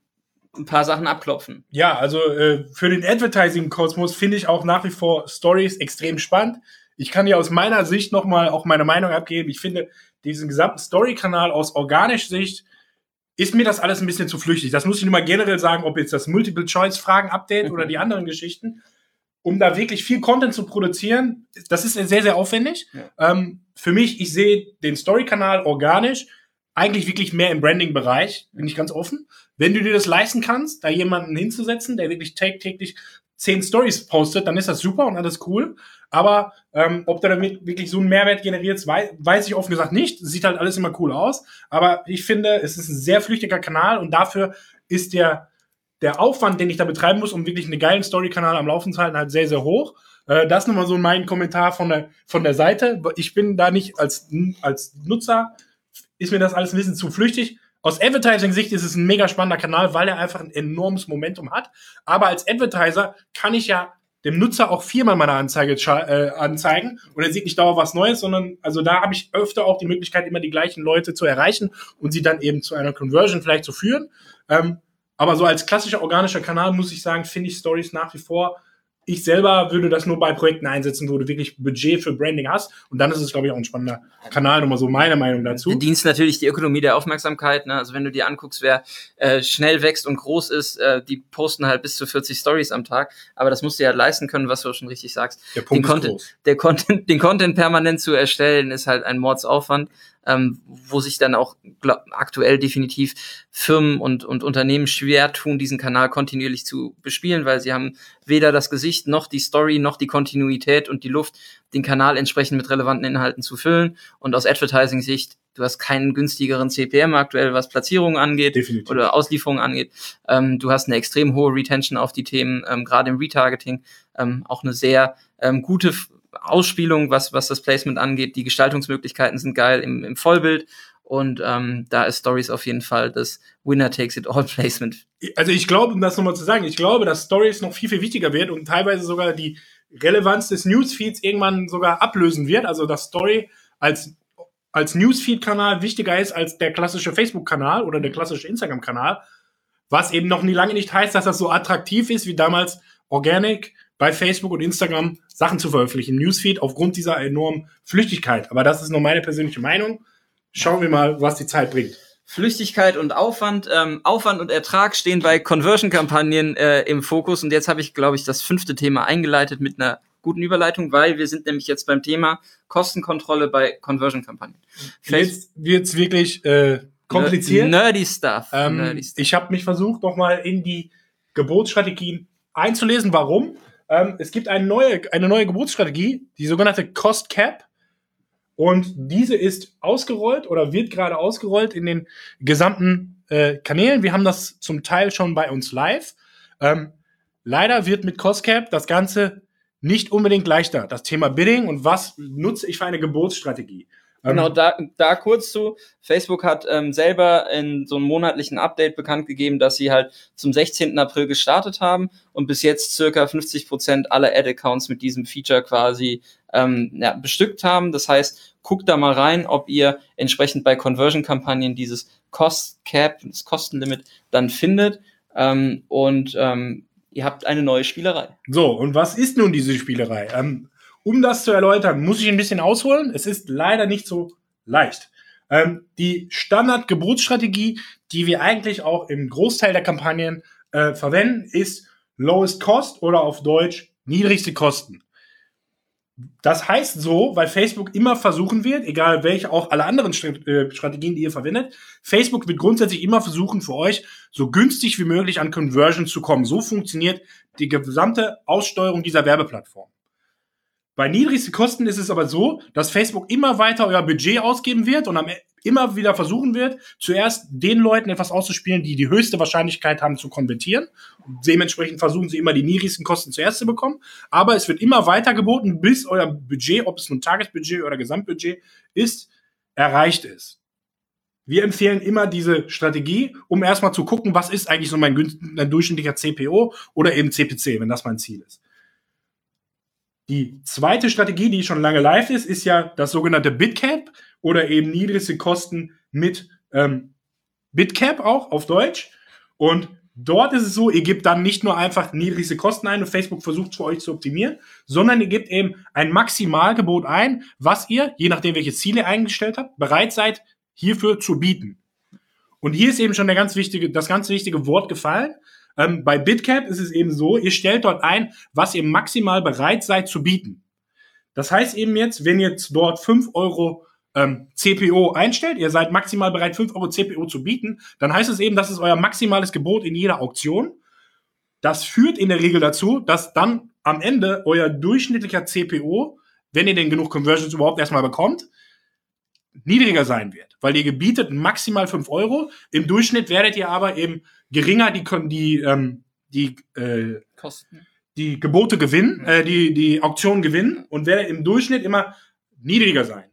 ein paar Sachen abklopfen. Ja, also äh, für den Advertising-Kosmos finde ich auch nach wie vor Stories extrem spannend. Ich kann hier aus meiner Sicht nochmal auch meine Meinung abgeben. Ich finde diesen gesamten Story-Kanal aus organischer Sicht ist mir das alles ein bisschen zu flüchtig. Das muss ich nur mal generell sagen, ob jetzt das Multiple-Choice-Fragen-Update oder die anderen Geschichten. Um da wirklich viel Content zu produzieren, das ist sehr, sehr aufwendig. Ja. Ähm, für mich, ich sehe den Story-Kanal organisch eigentlich wirklich mehr im Branding-Bereich, bin ich ganz offen. Wenn du dir das leisten kannst, da jemanden hinzusetzen, der wirklich täglich zehn Stories postet, dann ist das super und alles cool. Aber ähm, ob der damit wirklich so einen Mehrwert generiert, weiß, weiß ich offen gesagt nicht. Sieht halt alles immer cool aus. Aber ich finde, es ist ein sehr flüchtiger Kanal und dafür ist der, der Aufwand, den ich da betreiben muss, um wirklich einen geilen Story-Kanal am Laufen zu halten, halt sehr, sehr hoch. Äh, das nochmal so mein Kommentar von der, von der Seite. Ich bin da nicht als, als Nutzer, ist mir das alles ein bisschen zu flüchtig. Aus Advertising-Sicht ist es ein mega spannender Kanal, weil er einfach ein enormes Momentum hat. Aber als Advertiser kann ich ja dem Nutzer auch viermal meine Anzeige äh, anzeigen und er sieht nicht dauernd was Neues, sondern also da habe ich öfter auch die Möglichkeit, immer die gleichen Leute zu erreichen und sie dann eben zu einer Conversion vielleicht zu führen. Ähm, aber so als klassischer organischer Kanal muss ich sagen, finde ich Stories nach wie vor ich selber würde das nur bei Projekten einsetzen, wo du wirklich Budget für Branding hast. Und dann ist es, glaube ich, auch ein spannender Kanal, nochmal so meine Meinung dazu. Dienst natürlich die Ökonomie der Aufmerksamkeit. Ne? Also wenn du dir anguckst, wer äh, schnell wächst und groß ist, äh, die posten halt bis zu 40 Stories am Tag. Aber das musst du ja leisten können, was du schon richtig sagst. Der Punkt den, Content, der Content, den Content permanent zu erstellen, ist halt ein Mordsaufwand. Ähm, wo sich dann auch glaub, aktuell definitiv Firmen und, und Unternehmen schwer tun, diesen Kanal kontinuierlich zu bespielen, weil sie haben weder das Gesicht noch die Story noch die Kontinuität und die Luft, den Kanal entsprechend mit relevanten Inhalten zu füllen. Und aus Advertising-Sicht du hast keinen günstigeren CPM aktuell, was Platzierungen angeht Definitiv. oder Auslieferungen angeht. Ähm, du hast eine extrem hohe Retention auf die Themen, ähm, gerade im Retargeting, ähm, auch eine sehr ähm, gute Ausspielung, was, was das Placement angeht. Die Gestaltungsmöglichkeiten sind geil im, im Vollbild. Und ähm, da ist Stories auf jeden Fall das Winner takes it all [laughs] Placement. Also ich glaube, um das nochmal zu sagen, ich glaube, dass Stories noch viel, viel wichtiger wird und teilweise sogar die Relevanz des Newsfeeds irgendwann sogar ablösen wird. Also dass Story als als Newsfeed-Kanal wichtiger ist als der klassische Facebook-Kanal oder der klassische Instagram-Kanal. Was eben noch nie lange nicht heißt, dass das so attraktiv ist wie damals Organic bei Facebook und Instagram Sachen zu veröffentlichen. Newsfeed aufgrund dieser enormen Flüchtigkeit. Aber das ist nur meine persönliche Meinung. Schauen wir mal, was die Zeit bringt. Flüchtigkeit und Aufwand, ähm, Aufwand und Ertrag stehen bei Conversion-Kampagnen äh, im Fokus. Und jetzt habe ich, glaube ich, das fünfte Thema eingeleitet mit einer guten Überleitung, weil wir sind nämlich jetzt beim Thema Kostenkontrolle bei Conversion-Kampagnen. Jetzt wird's wirklich äh, kompliziert. Nerdy Stuff. Ähm, Nerdy stuff. Ich habe mich versucht, nochmal in die Geburtsstrategien einzulesen. Warum? Ähm, es gibt eine neue, eine neue Geburtsstrategie, die sogenannte Cost Cap. Und diese ist ausgerollt oder wird gerade ausgerollt in den gesamten äh, Kanälen. Wir haben das zum Teil schon bei uns live. Ähm, leider wird mit Cost Cap das Ganze nicht unbedingt leichter. Das Thema Bidding und was nutze ich für eine Geburtsstrategie? Ähm, genau, da, da kurz zu. Facebook hat ähm, selber in so einem monatlichen Update bekannt gegeben, dass sie halt zum 16. April gestartet haben und bis jetzt circa 50 Prozent aller Ad-Accounts mit diesem Feature quasi ähm, ja, bestückt haben. Das heißt, guckt da mal rein, ob ihr entsprechend bei Conversion-Kampagnen dieses Cost Cap, das Kostenlimit dann findet. Ähm, und ähm, ihr habt eine neue Spielerei. So, und was ist nun diese Spielerei? Ähm, um das zu erläutern, muss ich ein bisschen ausholen. Es ist leider nicht so leicht. Ähm, die Standard-Geburtsstrategie, die wir eigentlich auch im Großteil der Kampagnen äh, verwenden, ist Lowest Cost oder auf Deutsch niedrigste Kosten. Das heißt so, weil Facebook immer versuchen wird, egal welche auch alle anderen äh, Strategien, die ihr verwendet, Facebook wird grundsätzlich immer versuchen, für euch so günstig wie möglich an Conversion zu kommen. So funktioniert die gesamte Aussteuerung dieser Werbeplattform. Bei niedrigsten Kosten ist es aber so, dass Facebook immer weiter euer Budget ausgeben wird und am, e-, immer wieder versuchen wird, zuerst den Leuten etwas auszuspielen, die die höchste Wahrscheinlichkeit haben zu konvertieren. Dementsprechend versuchen sie immer die niedrigsten Kosten zuerst zu bekommen. Aber es wird immer weiter geboten, bis euer Budget, ob es nun Tagesbudget oder Gesamtbudget ist, erreicht ist. Wir empfehlen immer diese Strategie, um erstmal zu gucken, was ist eigentlich so mein, mein durchschnittlicher CPO oder eben CPC, wenn das mein Ziel ist. Die zweite Strategie, die schon lange live ist, ist ja das sogenannte Bitcap oder eben niedrigste Kosten mit ähm, Bitcap auch auf Deutsch. Und dort ist es so, ihr gebt dann nicht nur einfach niedrigste Kosten ein und Facebook versucht für euch zu optimieren, sondern ihr gebt eben ein Maximalgebot ein, was ihr, je nachdem welche Ziele ihr eingestellt habt, bereit seid, hierfür zu bieten. Und hier ist eben schon der ganz wichtige, das ganz wichtige Wort gefallen. Ähm, bei Bitcap ist es eben so, ihr stellt dort ein, was ihr maximal bereit seid zu bieten. Das heißt eben jetzt, wenn ihr dort fünf Euro ähm, CPO einstellt, ihr seid maximal bereit, fünf Euro CPO zu bieten, dann heißt es eben, das ist euer maximales Gebot in jeder Auktion. Das führt in der Regel dazu, dass dann am Ende euer durchschnittlicher CPO, wenn ihr denn genug Conversions überhaupt erstmal bekommt, niedriger sein wird, weil ihr gebietet maximal fünf Euro. Im Durchschnitt werdet ihr aber eben geringer die, die, ähm, die, äh, Kosten. die Gebote gewinnen, äh, die, die Auktionen gewinnen und werdet im Durchschnitt immer niedriger sein.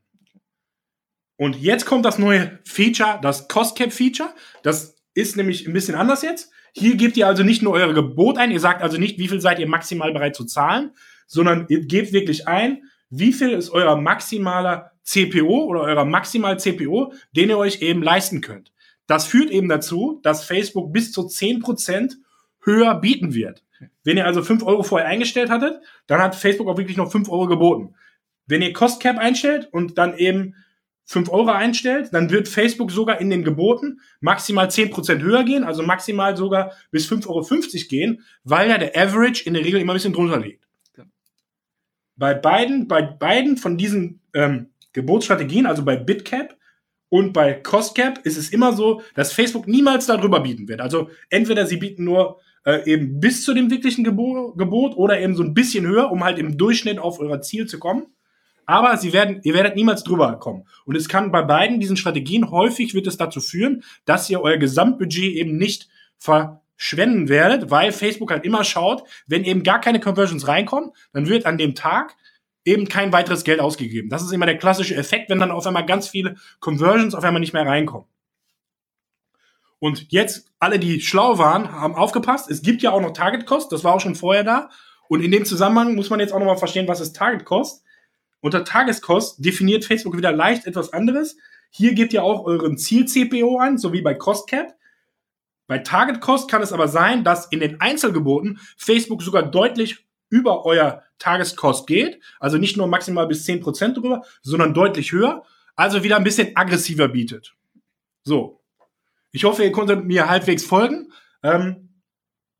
Und jetzt kommt das neue Feature, das Cost Cap Feature. Das ist nämlich ein bisschen anders jetzt. Hier gebt ihr also nicht nur euer Gebot ein, ihr sagt also nicht, wie viel seid ihr maximal bereit zu zahlen, sondern ihr gebt wirklich ein, wie viel ist euer maximaler CPO oder eurer maximal CPO, den ihr euch eben leisten könnt. Das führt eben dazu, dass Facebook bis zu zehn Prozent höher bieten wird. Wenn ihr also fünf Euro vorher eingestellt hattet, dann hat Facebook auch wirklich noch fünf Euro geboten. Wenn ihr Cost Cap einstellt und dann eben fünf Euro einstellt, dann wird Facebook sogar in den Geboten maximal zehn Prozent höher gehen, also maximal sogar bis fünf Euro fünfzig gehen, weil ja der Average in der Regel immer ein bisschen drunter liegt. Bei beiden, bei beiden von diesen ähm, Gebotsstrategien, also bei Bitcap Und bei Cost Cap ist es immer so, dass Facebook niemals darüber bieten wird. Also entweder sie bieten nur äh, eben bis zu dem wirklichen Gebo Gebot oder eben so ein bisschen höher, um halt im Durchschnitt auf euer Ziel zu kommen. Aber sie werden, ihr werdet niemals drüber kommen. Und es kann bei beiden diesen Strategien häufig wird es dazu führen, dass ihr euer Gesamtbudget eben nicht verschwenden werdet, weil Facebook halt immer schaut, wenn eben gar keine Conversions reinkommen, dann wird an dem Tag eben kein weiteres Geld ausgegeben. Das ist immer der klassische Effekt, wenn dann auf einmal ganz viele Conversions auf einmal nicht mehr reinkommen. Und jetzt, alle, die schlau waren, haben aufgepasst. Es gibt ja auch noch Target Cost, das war auch schon vorher da. Und in dem Zusammenhang muss man jetzt auch nochmal verstehen, was ist Target Cost. Unter Tageskost definiert Facebook wieder leicht etwas anderes. Hier gebt ihr auch euren Ziel-CPO an, so wie bei Cost Cap. Bei Target Cost kann es aber sein, dass in den Einzelgeboten Facebook sogar deutlich über euer Tageskost geht. Also nicht nur maximal bis 10% drüber, sondern deutlich höher. Also wieder ein bisschen aggressiver bietet. So. Ich hoffe, ihr konntet mir halbwegs folgen. Ähm,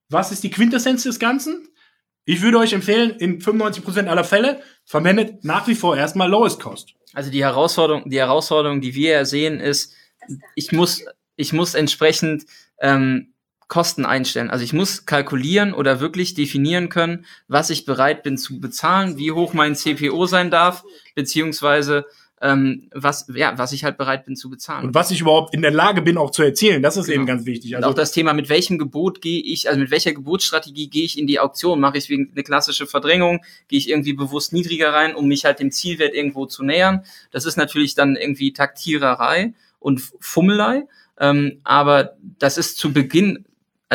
was ist die Quintessenz des Ganzen? Ich würde euch empfehlen, in 95% aller Fälle verwendet nach wie vor erstmal Lowest Cost. Also die Herausforderung, die Herausforderung, die wir sehen, ist, ich muss, ich muss entsprechend ähm, Kosten einstellen. Also ich muss kalkulieren oder wirklich definieren können, was ich bereit bin zu bezahlen, wie hoch mein CPO sein darf, beziehungsweise ähm, was, ja, was ich halt bereit bin zu bezahlen. Und was ich überhaupt in der Lage bin, auch zu erzielen, das ist genau. eben ganz wichtig. Also und auch das Thema, mit welchem Gebot gehe ich, also mit welcher Gebotsstrategie gehe ich in die Auktion? Mache ich wegen eine klassische Verdrängung? Gehe ich irgendwie bewusst niedriger rein, um mich halt dem Zielwert irgendwo zu nähern? Das ist natürlich dann irgendwie Taktiererei und Fummelei. Ähm, aber das ist zu Beginn,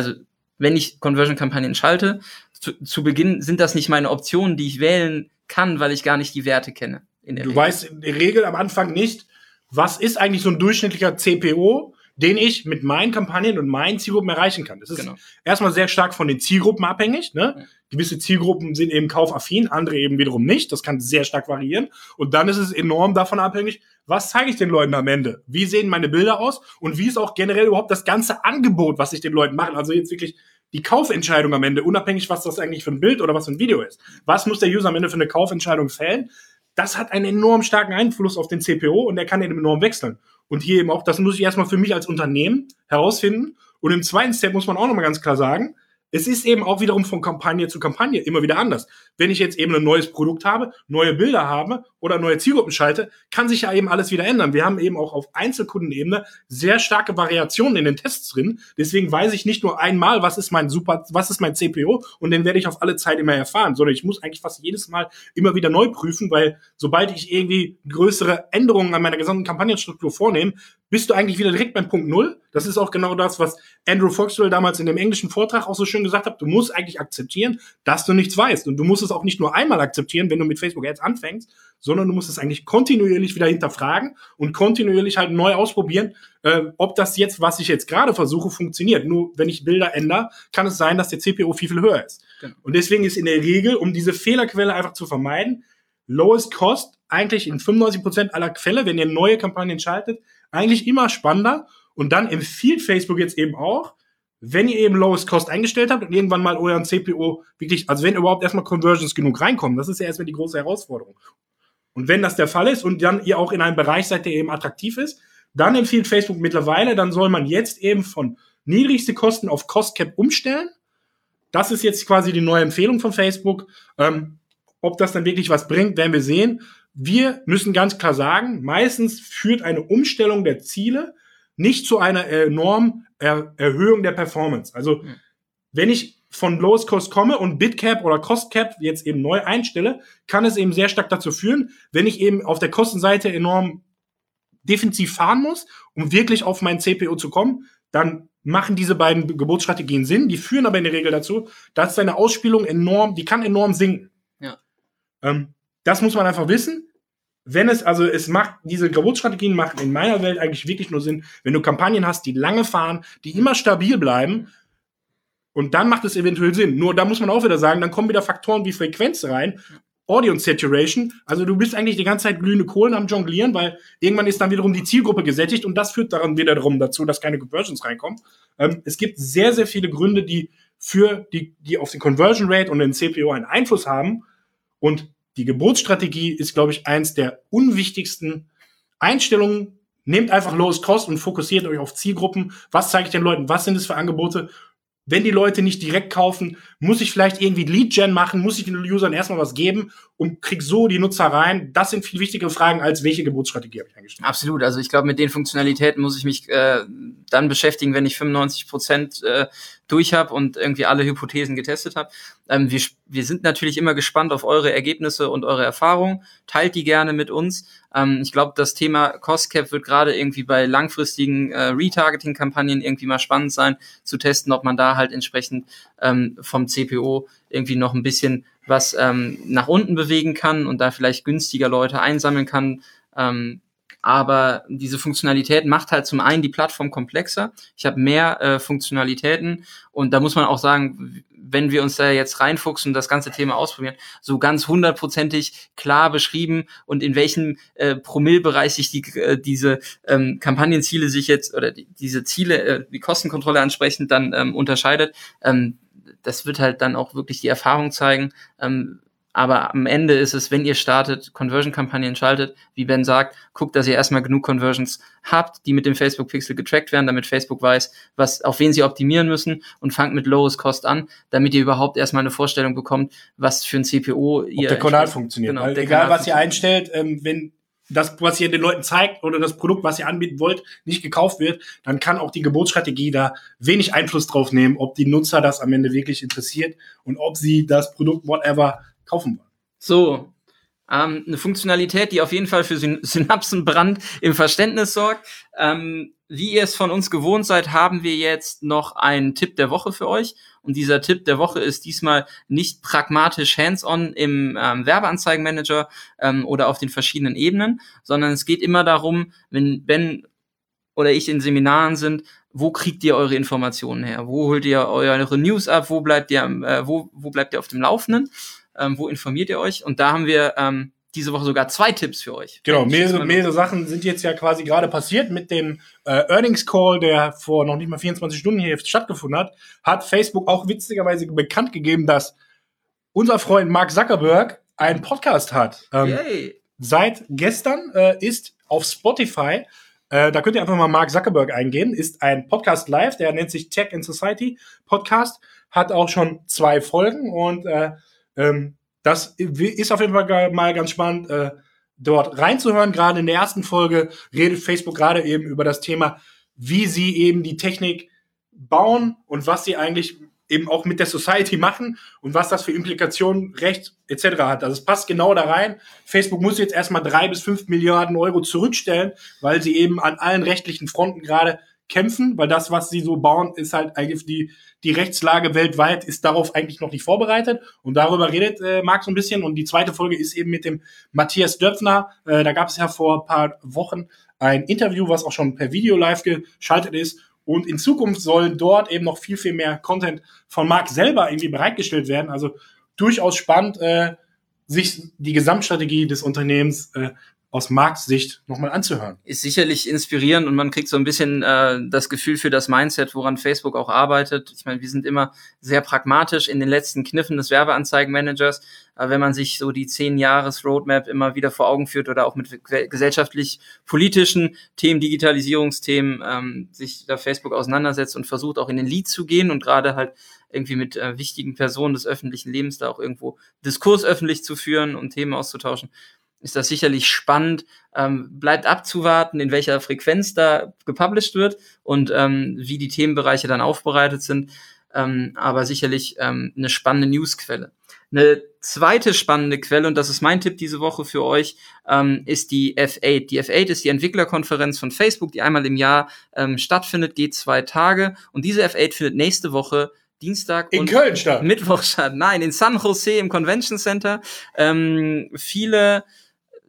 also wenn ich Conversion-Kampagnen schalte, zu, zu Beginn sind das nicht meine Optionen, die ich wählen kann, weil ich gar nicht die Werte kenne du Regel. weißt in der Regel am Anfang nicht, was ist eigentlich so ein durchschnittlicher CPO, den ich mit meinen Kampagnen und meinen Zielgruppen erreichen kann. Das ist genau. erstmal sehr stark von den Zielgruppen abhängig. Ne? Ja. Gewisse Zielgruppen sind eben kaufaffin, andere eben wiederum nicht. Das kann sehr stark variieren. Und dann ist es enorm davon abhängig, was zeige ich den Leuten am Ende? Wie sehen meine Bilder aus? Und wie ist auch generell überhaupt das ganze Angebot, was ich den Leuten mache? Also jetzt wirklich die Kaufentscheidung am Ende, unabhängig, was das eigentlich für ein Bild oder was für ein Video ist. Was muss der User am Ende für eine Kaufentscheidung fällen? das hat einen enorm starken Einfluss auf den CPO und der kann den enorm wechseln. Und hier eben auch, das muss ich erstmal für mich als Unternehmen herausfinden. Und im zweiten Step muss man auch nochmal ganz klar sagen, es ist eben auch wiederum von Kampagne zu Kampagne immer wieder anders. Wenn ich jetzt eben ein neues Produkt habe, neue Bilder habe oder neue Zielgruppen schalte, kann sich ja eben alles wieder ändern. Wir haben eben auch auf Einzelkundenebene sehr starke Variationen in den Tests drin. Deswegen weiß ich nicht nur einmal, was ist mein super, was ist mein CPO und den werde ich auf alle Zeit immer erfahren, sondern ich muss eigentlich fast jedes Mal immer wieder neu prüfen, weil sobald ich irgendwie größere Änderungen an meiner gesamten Kampagnenstruktur vornehme, bist du eigentlich wieder direkt beim Punkt Null. Das ist auch genau das, was Andrew Foxwell damals in dem englischen Vortrag auch so schön gesagt hat. Du musst eigentlich akzeptieren, dass du nichts weißt. Und du musst es auch nicht nur einmal akzeptieren, wenn du mit Facebook Ads anfängst, sondern du musst es eigentlich kontinuierlich wieder hinterfragen und kontinuierlich halt neu ausprobieren, äh, ob das jetzt, was ich jetzt gerade versuche, funktioniert. Nur wenn ich Bilder ändere, kann es sein, dass der CPO viel, viel höher ist. Genau. Und deswegen ist in der Regel, um diese Fehlerquelle einfach zu vermeiden, Lowest Cost eigentlich in 95 Prozent aller Fälle, wenn ihr neue Kampagnen schaltet, eigentlich immer spannender. Und dann empfiehlt Facebook jetzt eben auch, wenn ihr eben Lowest Cost eingestellt habt und irgendwann mal euren CPO wirklich, also wenn überhaupt erstmal Conversions genug reinkommen, das ist ja erstmal die große Herausforderung. Und wenn das der Fall ist und dann ihr auch in einem Bereich seid, der eben attraktiv ist, dann empfiehlt Facebook mittlerweile, dann soll man jetzt eben von niedrigste Kosten auf Cost Cap umstellen. Das ist jetzt quasi die neue Empfehlung von Facebook. Ähm, ob das dann wirklich was bringt, werden wir sehen. Wir müssen ganz klar sagen, meistens führt eine Umstellung der Ziele nicht zu einer enormen er Erhöhung der Performance. Also, mhm. wenn ich von Lowest Cost komme und Bitcap oder Cost Cap jetzt eben neu einstelle, kann es eben sehr stark dazu führen, wenn ich eben auf der Kostenseite enorm defensiv fahren muss, um wirklich auf mein CPO zu kommen, dann machen diese beiden Geburtsstrategien Sinn. Die führen aber in der Regel dazu, dass deine Ausspielung enorm, die kann enorm sinken. Ja. Ähm, das muss man einfach wissen. Wenn es, also es macht, diese Geburtsstrategien machen in meiner Welt eigentlich wirklich nur Sinn, wenn du Kampagnen hast, die lange fahren, die immer stabil bleiben. Und dann macht es eventuell Sinn. Nur da muss man auch wieder sagen, dann kommen wieder Faktoren wie Frequenz rein, Audience Saturation. Also du bist eigentlich die ganze Zeit glühende Kohlen am Jonglieren, weil irgendwann ist dann wiederum die Zielgruppe gesättigt und das führt daran wiederum dazu, dass keine Conversions reinkommen. Ähm, es gibt sehr, sehr viele Gründe, die für die, die auf den Conversion Rate und den CPO einen Einfluss haben. Und die Geburtsstrategie ist, glaube ich, eins der unwichtigsten Einstellungen, nehmt einfach Lowest Cost und fokussiert euch auf Zielgruppen. Was zeige ich den Leuten? Was sind es für Angebote? Wenn die Leute nicht direkt kaufen, muss ich vielleicht irgendwie Lead-Gen machen, muss ich den Usern erstmal was geben und krieg so die Nutzer rein. Das sind viel wichtigere Fragen, als welche Geburtsstrategie habe ich eingestellt. Absolut. Also ich glaube, mit den Funktionalitäten muss ich mich äh, dann beschäftigen, wenn ich 95 Prozent äh, durch habe und irgendwie alle Hypothesen getestet habe. Ähm, wir, wir sind natürlich immer gespannt auf eure Ergebnisse und eure Erfahrungen. Teilt die gerne mit uns. Ähm, ich glaube, das Thema Cost Cap wird gerade irgendwie bei langfristigen äh, Retargeting-Kampagnen irgendwie mal spannend sein, zu testen, ob man da halt entsprechend ähm, vom CPO irgendwie noch ein bisschen was ähm, nach unten bewegen kann und da vielleicht günstiger Leute einsammeln kann. Ähm, aber diese Funktionalität macht halt zum einen die Plattform komplexer. Ich habe mehr äh, Funktionalitäten und da muss man auch sagen, wenn wir uns da jetzt reinfuchsen und das ganze Thema ausprobieren, so ganz hundertprozentig klar beschrieben und in welchem äh, Promillbereich sich die, äh, diese ähm, Kampagnenziele sich jetzt oder die, diese Ziele, äh, die Kostenkontrolle entsprechend dann ähm, unterscheidet. Ähm, das wird halt dann auch wirklich die Erfahrung zeigen. Ähm, aber am Ende ist es, wenn ihr startet, Conversion-Kampagnen schaltet, wie Ben sagt, guckt, dass ihr erstmal genug Conversions habt, die mit dem Facebook-Pixel getrackt werden, damit Facebook weiß, was, auf wen sie optimieren müssen und fangt mit Lowest Cost an, damit ihr überhaupt erstmal eine Vorstellung bekommt, was für ein CPO ihr. Ob der Kanal funktioniert. Genau, egal, Kanal was ihr einstellt, ähm, wenn das, was ihr den Leuten zeigt oder das Produkt, was ihr anbieten wollt, nicht gekauft wird, dann kann auch die Geburtsstrategie da wenig Einfluss drauf nehmen, ob die Nutzer das am Ende wirklich interessiert und ob sie das Produkt, whatever, kaufen wollen. So, ähm, eine Funktionalität, die auf jeden Fall für Syn [laughs] Synapsenbrand im Verständnis sorgt. Ähm, wie ihr es von uns gewohnt seid, haben wir jetzt noch einen Tipp der Woche für euch. Und dieser Tipp der Woche ist diesmal nicht pragmatisch hands-on im ähm, Werbeanzeigenmanager ähm, oder auf den verschiedenen Ebenen, sondern es geht immer darum, wenn Ben oder ich in Seminaren sind, wo kriegt ihr eure Informationen her? Wo holt ihr eure News ab? Wo bleibt ihr, äh, wo, wo bleibt ihr auf dem Laufenden? Ähm, wo informiert ihr euch? Und da haben wir ähm, diese Woche sogar zwei Tipps für euch. Genau, mehrere, mehrere Sachen sind jetzt ja quasi gerade passiert mit dem äh, Earnings Call, der vor noch nicht mal 24 Stunden hier stattgefunden hat, hat Facebook auch witzigerweise bekannt gegeben, dass unser Freund Mark Zuckerberg einen Podcast hat. Ähm, seit gestern äh, ist auf Spotify, äh, da könnt ihr einfach mal Mark Zuckerberg eingeben, ist ein Podcast live, der nennt sich Tech in Society Podcast, hat auch schon zwei Folgen und äh, ähm, das ist auf jeden Fall mal ganz spannend, äh, dort reinzuhören. Gerade in der ersten Folge redet Facebook gerade eben über das Thema, wie sie eben die Technik bauen und was sie eigentlich eben auch mit der Society machen und was das für Implikationen, Recht etc. hat. Also es passt genau da rein. Facebook muss jetzt erstmal drei bis fünf Milliarden Euro zurückstellen, weil sie eben an allen rechtlichen Fronten gerade kämpfen, weil das, was sie so bauen, ist halt eigentlich die, die Rechtslage weltweit ist darauf eigentlich noch nicht vorbereitet. Und darüber redet äh, Marc so ein bisschen. Und die zweite Folge ist eben mit dem Matthias Döpfner. Äh, da gab es ja vor ein paar Wochen ein Interview, was auch schon per Video live geschaltet ist. Und in Zukunft sollen dort eben noch viel, viel mehr Content von Marc selber irgendwie bereitgestellt werden. Also durchaus spannend, äh, sich die Gesamtstrategie des Unternehmens äh, aus Marks Sicht nochmal anzuhören. Ist sicherlich inspirierend und man kriegt so ein bisschen äh, das Gefühl für das Mindset, woran Facebook auch arbeitet. Ich meine, wir sind immer sehr pragmatisch in den letzten Kniffen des Werbeanzeigenmanagers. Aber wenn man sich so die zehn Jahres Roadmap immer wieder vor Augen führt oder auch mit gesellschaftlich-politischen Themen, Digitalisierungsthemen, ähm, sich da Facebook auseinandersetzt und versucht auch in den Lead zu gehen und gerade halt irgendwie mit äh, wichtigen Personen des öffentlichen Lebens da auch irgendwo Diskurs öffentlich zu führen und Themen auszutauschen, ist das sicherlich spannend. Ähm, bleibt abzuwarten, in welcher Frequenz da gepublished wird und ähm, wie die Themenbereiche dann aufbereitet sind. Ähm, aber sicherlich ähm, eine spannende Newsquelle. Eine zweite spannende Quelle, und das ist mein Tipp diese Woche für euch, ähm, ist die F8. Die F8 ist die Entwicklerkonferenz von Facebook, die einmal im Jahr ähm, stattfindet, geht zwei Tage. Und diese F8 findet nächste Woche Dienstag in Köln statt. Mittwoch statt. Nein, in San Jose im Convention Center. Ähm, viele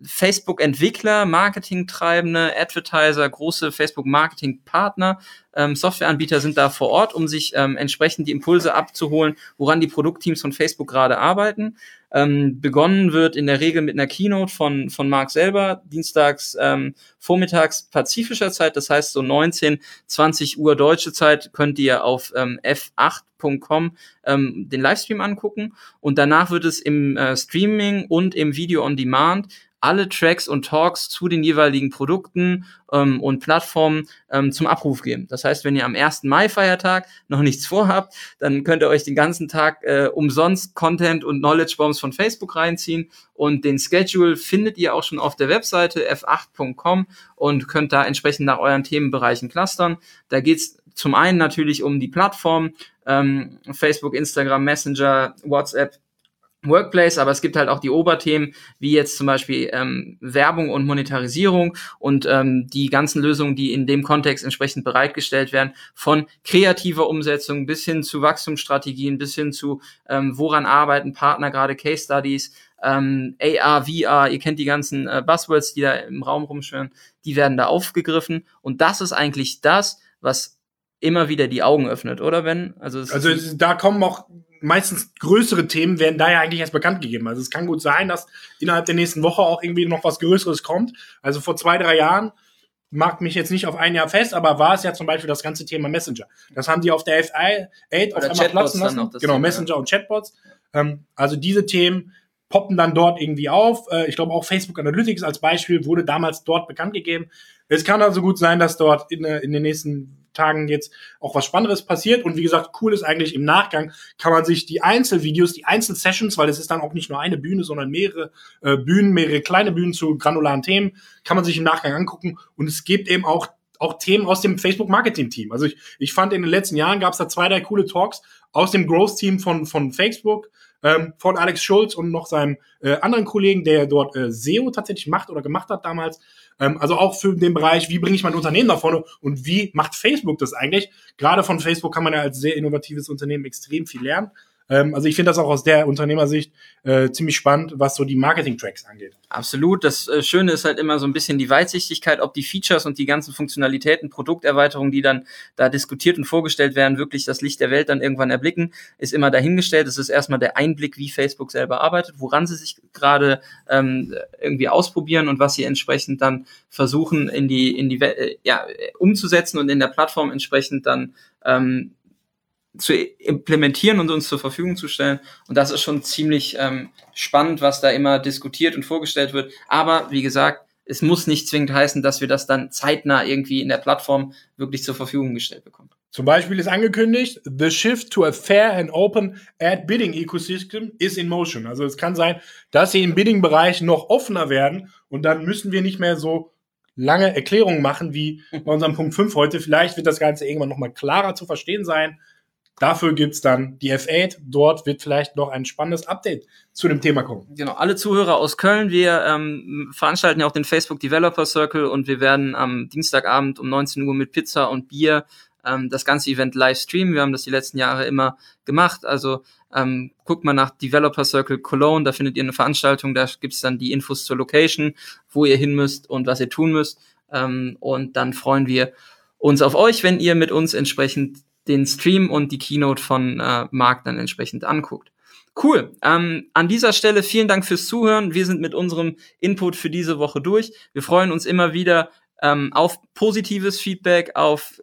Facebook-Entwickler, Marketingtreibende, Advertiser, große Facebook-Marketing-Partner ähm, Softwareanbieter sind da vor Ort, um sich ähm, entsprechend die Impulse abzuholen, woran die Produktteams von Facebook gerade arbeiten. Ähm, begonnen wird in der Regel mit einer Keynote von, von Mark selber, dienstags ähm, vormittags pazifischer Zeit, das heißt so 19, 20 Uhr deutsche Zeit könnt ihr auf ähm, f8.com ähm, den Livestream angucken und danach wird es im äh, Streaming und im Video on Demand alle Tracks und Talks zu den jeweiligen Produkten ähm, und Plattformen ähm, zum Abruf geben. Das heißt, wenn ihr am 1. Mai-Feiertag noch nichts vorhabt, dann könnt ihr euch den ganzen Tag äh, umsonst Content und Knowledge Bombs von Facebook reinziehen und den Schedule findet ihr auch schon auf der Webseite f8.com und könnt da entsprechend nach euren Themenbereichen clustern. Da geht's zum einen natürlich um die Plattform, ähm, Facebook, Instagram, Messenger, WhatsApp, Workplace, aber es gibt halt auch die Oberthemen, wie jetzt zum Beispiel ähm, Werbung und Monetarisierung und ähm, die ganzen Lösungen, die in dem Kontext entsprechend bereitgestellt werden, von kreativer Umsetzung bis hin zu Wachstumsstrategien, bis hin zu ähm, woran arbeiten Partner, gerade Case Studies, ähm, AR, VR, ihr kennt die ganzen äh, Buzzwords, die da im Raum rumschwören, die werden da aufgegriffen und das ist eigentlich das, was immer wieder die Augen öffnet, oder Ben? Also, also da kommen auch meistens größere Themen werden da ja eigentlich erst bekannt gegeben. Also es kann gut sein, dass innerhalb der nächsten Woche auch irgendwie noch was Größeres kommt. Also vor zwei, drei Jahren mag mich jetzt nicht auf ein Jahr fest, aber war es ja zum Beispiel das ganze Thema Messenger. Das haben die auf der FI8 auf einmal platzen lassen. Genau, Thema, Messenger und Chatbots. Ähm, also diese Themen poppen dann dort irgendwie auf. Äh, ich glaube auch Facebook Analytics als Beispiel wurde damals dort bekannt gegeben. Es kann also gut sein, dass dort in, äh, in den nächsten Tagen jetzt auch was Spannendes passiert. Und wie gesagt, cool ist eigentlich im Nachgang, kann man sich die Einzelvideos, die Einzelsessions, weil es ist dann auch nicht nur eine Bühne, sondern mehrere äh, Bühnen, mehrere kleine Bühnen zu granularen Themen, kann man sich im Nachgang angucken. Und es gibt eben auch auch Themen aus dem Facebook Marketing Team. Also ich, ich fand in den letzten Jahren gab es da zwei, drei coole Talks aus dem Growth Team von, von Facebook, ähm, von Alex Schulz und noch seinem äh, anderen Kollegen, der dort äh, SEO tatsächlich macht oder gemacht hat damals. Ähm, also auch für den Bereich, wie bringe ich mein Unternehmen nach vorne und wie macht Facebook das eigentlich? Gerade von Facebook kann man ja als sehr innovatives Unternehmen extrem viel lernen. Ähm, also ich finde das auch aus der Unternehmersicht äh, ziemlich spannend, was so die Marketing-Tracks angeht. Absolut. Das äh, Schöne ist halt immer so ein bisschen die Weitsichtigkeit, ob die Features und die ganzen Funktionalitäten, Produkterweiterungen, die dann da diskutiert und vorgestellt werden, wirklich das Licht der Welt dann irgendwann erblicken, ist immer dahingestellt. Es ist erstmal der Einblick, wie Facebook selber arbeitet, woran sie sich gerade ähm, irgendwie ausprobieren und was sie entsprechend dann versuchen in die in die äh, ja umzusetzen und in der Plattform entsprechend dann ähm, zu implementieren und uns zur Verfügung zu stellen. Und das ist schon ziemlich ähm, spannend, was da immer diskutiert und vorgestellt wird. Aber wie gesagt, es muss nicht zwingend heißen, dass wir das dann zeitnah irgendwie in der Plattform wirklich zur Verfügung gestellt bekommen. Zum Beispiel ist angekündigt, the shift to a fair and open ad bidding ecosystem is in motion. Also es kann sein, dass sie im Bidding-Bereich noch offener werden und dann müssen wir nicht mehr so lange Erklärungen machen wie bei unserem Punkt 5 heute. Vielleicht wird das Ganze irgendwann nochmal klarer zu verstehen sein. Dafür gibt's dann die F8. Dort wird vielleicht noch ein spannendes Update zu dem Thema kommen. Genau, alle Zuhörer aus Köln, wir ähm, veranstalten ja auch den Facebook Developer Circle und wir werden am Dienstagabend um 19 Uhr mit Pizza und Bier ähm, das ganze Event live streamen. Wir haben das die letzten Jahre immer gemacht. Also ähm, guckt mal nach Developer Circle Cologne, da findet ihr eine Veranstaltung, da gibt's dann die Infos zur Location, wo ihr hin müsst und was ihr tun müsst. Ähm, und dann freuen wir uns auf euch, wenn ihr mit uns entsprechend den Stream und die Keynote von äh, Marc dann entsprechend anguckt. Cool. Ähm, an dieser Stelle vielen Dank fürs Zuhören. Wir sind mit unserem Input für diese Woche durch. Wir freuen uns immer wieder ähm, auf positives Feedback, auf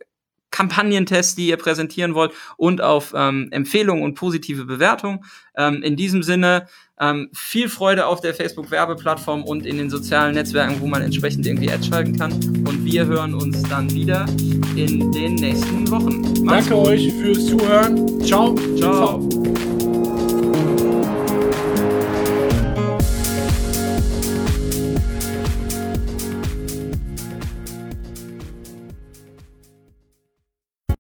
Kampagnentests, die ihr präsentieren wollt und auf ähm, Empfehlungen und positive Bewertungen. Ähm, in diesem Sinne ähm, viel Freude auf der Facebook-Werbeplattform und in den sozialen Netzwerken, wo man entsprechend irgendwie Ads schalten kann. Und wir hören uns dann wieder in den nächsten Wochen. Macht's Danke gut. euch fürs Zuhören. Ciao. Ciao. Ciao.